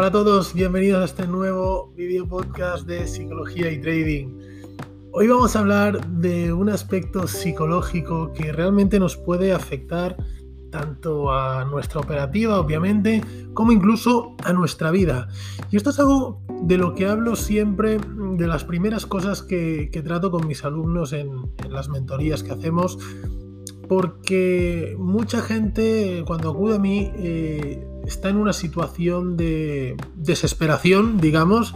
Hola a todos, bienvenidos a este nuevo video podcast de psicología y trading. Hoy vamos a hablar de un aspecto psicológico que realmente nos puede afectar tanto a nuestra operativa, obviamente, como incluso a nuestra vida. Y esto es algo de lo que hablo siempre, de las primeras cosas que, trato con mis alumnos en, las mentorías que hacemos, porque mucha gente cuando acude a mí eh, está en una situación de desesperación, digamos,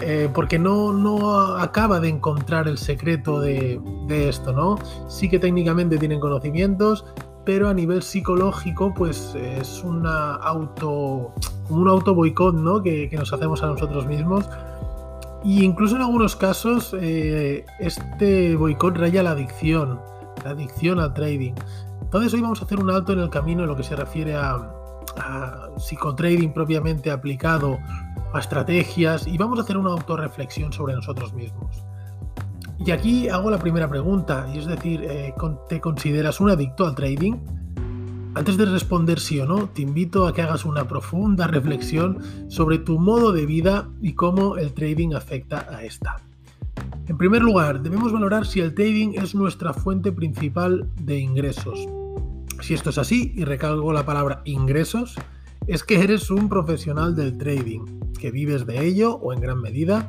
eh, porque no, no, acaba de encontrar el secreto de, esto, ¿no? Sí que técnicamente tienen conocimientos, pero a nivel psicológico, pues es una auto, como un auto boicot, ¿no? Que, nos hacemos a nosotros mismos. Y incluso en algunos casos, eh, este boicot raya la adicción, la adicción al trading. Entonces hoy vamos a hacer un alto en el camino en lo que se refiere a, a psicotrading propiamente aplicado a estrategias y vamos a hacer una autorreflexión sobre nosotros mismos. Y aquí hago la primera pregunta, y es decir, eh, ¿te consideras un adicto al trading? Antes de responder sí o no, te invito a que hagas una profunda reflexión sobre tu modo de vida y cómo el trading afecta a esta. En primer lugar, debemos valorar si el trading es nuestra fuente principal de ingresos. Si esto es así, y recalco la palabra ingresos, es que eres un profesional del trading, que vives de ello o en gran medida,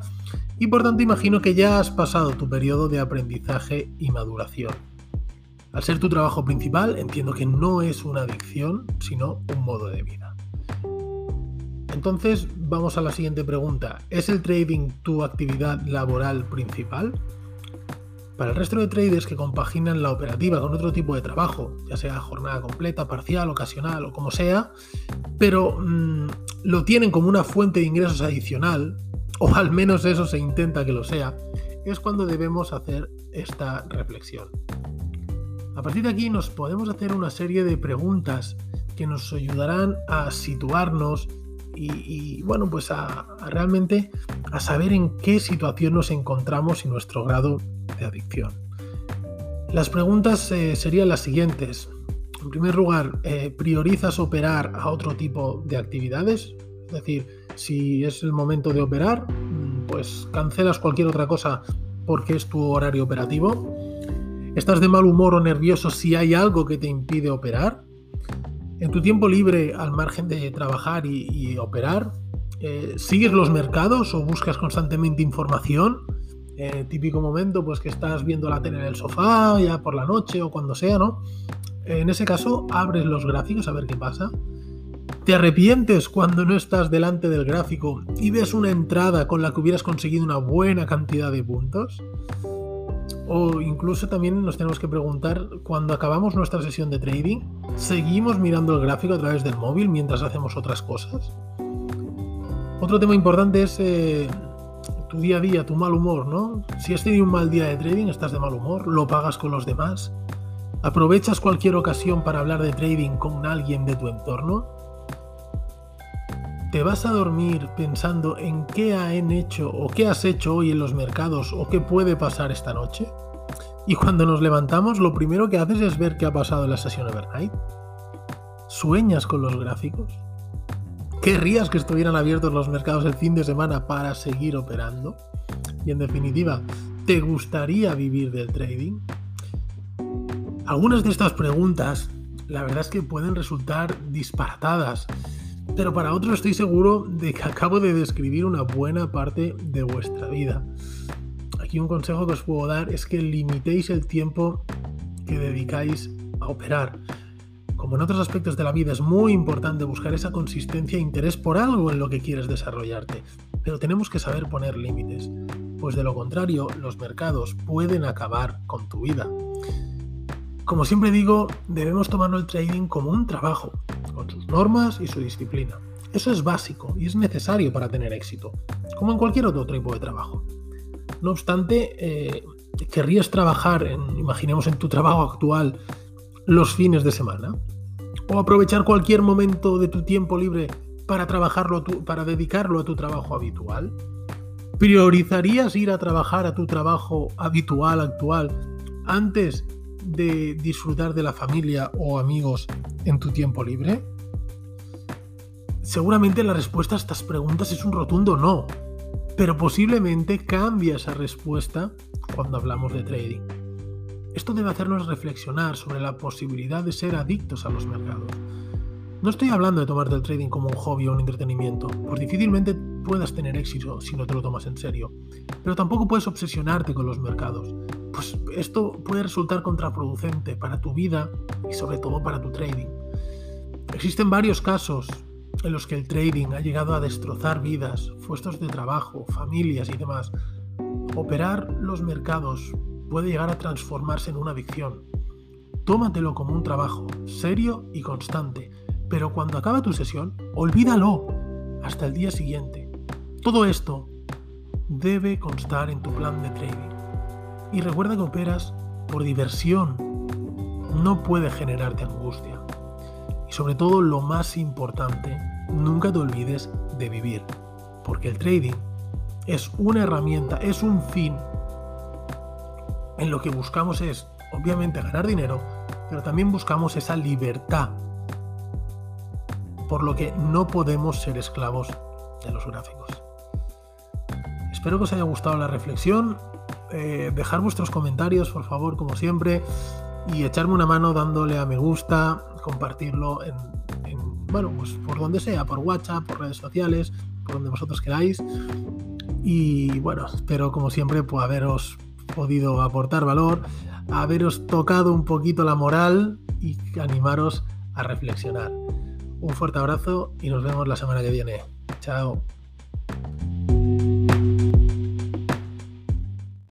y por tanto imagino que ya has pasado tu periodo de aprendizaje y maduración. Al ser tu trabajo principal, entiendo que no es una adicción, sino un modo de vida. Entonces, vamos a la siguiente pregunta. ¿Es el trading tu actividad laboral principal? Para el resto de traders que compaginan la operativa con otro tipo de trabajo, ya sea jornada completa, parcial, ocasional o como sea, pero mm, lo tienen como una fuente de ingresos adicional, o al menos eso se intenta que lo sea, es cuando debemos hacer esta reflexión. A partir de aquí nos podemos hacer una serie de preguntas que nos ayudarán a situarnos y, bueno, pues a, realmente a saber en qué situación nos encontramos y nuestro grado de adicción. Las preguntas eh, serían las siguientes. En primer lugar, eh, ¿priorizas operar a otro tipo de actividades? Es decir, si es el momento de operar, mm, pues cancelas cualquier otra cosa porque es tu horario operativo. ¿Estás de mal humor o nervioso si hay algo que te impide operar? En tu tiempo libre, al margen de trabajar y, operar, eh, ¿sigues los mercados o buscas constantemente información? Eh, típico momento, pues que estás viendo la tele en el sofá, ya por la noche o cuando sea, ¿no? En ese caso, abres los gráficos a ver qué pasa. ¿Te arrepientes cuando no estás delante del gráfico y ves una entrada con la que hubieras conseguido una buena cantidad de puntos? O incluso también nos tenemos que preguntar, cuando acabamos nuestra sesión de trading, ¿seguimos mirando el gráfico a través del móvil mientras hacemos otras cosas? Otro tema importante es eh, tu día a día, tu mal humor, ¿no? Si has tenido un mal día de trading, estás de mal humor, lo pagas con los demás. ¿Aprovechas cualquier ocasión para hablar de trading con alguien de tu entorno? ¿Te vas a dormir pensando en qué han hecho o qué has hecho hoy en los mercados o qué puede pasar esta noche? Y cuando nos levantamos, lo primero que haces es ver qué ha pasado en la sesión overnight. ¿Sueñas con los gráficos? ¿Querrías que estuvieran abiertos los mercados el fin de semana para seguir operando? Y en definitiva, ¿te gustaría vivir del trading? Algunas de estas preguntas, la verdad es que pueden resultar disparatadas pero para otros estoy seguro de que acabo de describir una buena parte de vuestra vida. Aquí un consejo que os puedo dar es que limitéis el tiempo que dedicáis a operar. Como en otros aspectos de la vida es muy importante buscar esa consistencia e interés por algo en lo que quieres desarrollarte, pero tenemos que saber poner límites, pues de lo contrario los mercados pueden acabar con tu vida. Como siempre digo, debemos tomarlo el trading como un trabajo, con sus normas y su disciplina. Eso es básico y es necesario para tener éxito, como en cualquier otro tipo de trabajo. No obstante, eh, querrías trabajar, en, imaginemos en tu trabajo actual, los fines de semana, o aprovechar cualquier momento de tu tiempo libre para trabajarlo, para dedicarlo a tu trabajo habitual. ¿Priorizarías ir a trabajar a tu trabajo habitual actual antes de disfrutar de la familia o amigos en tu tiempo libre? Seguramente la respuesta a estas preguntas es un rotundo no, pero posiblemente cambia esa respuesta cuando hablamos de trading. Esto debe hacernos reflexionar sobre la posibilidad de ser adictos a los mercados. No estoy hablando de tomarte el trading como un hobby o un entretenimiento, pues difícilmente puedas tener éxito si no te lo tomas en serio. Pero tampoco puedes obsesionarte con los mercados, pues esto puede resultar contraproducente para tu vida y sobre todo para tu trading. Existen varios casos en los que el trading ha llegado a destrozar vidas, puestos de trabajo, familias y demás. Operar los mercados puede llegar a transformarse en una adicción. Tómatelo como un trabajo serio y constante pero cuando acaba tu sesión, olvídalo hasta el día siguiente. Todo esto debe constar en tu plan de trading. Y recuerda que operas por diversión. No puede generarte angustia. Y sobre todo lo más importante, nunca te olvides de vivir. Porque el trading es una herramienta, es un fin. En lo que buscamos es, obviamente, ganar dinero, pero también buscamos esa libertad por lo que no podemos ser esclavos de los gráficos. Espero que os haya gustado la reflexión. Eh, dejar vuestros comentarios, por favor, como siempre, y echarme una mano dándole a me gusta, compartirlo en, bueno, pues por donde sea, por WhatsApp, por redes sociales, por donde vosotros queráis. Y bueno, espero como siempre pues, haberos podido aportar valor, haberos tocado un poquito la moral y animaros a reflexionar. Un fuerte abrazo y nos vemos la semana que viene. Chao.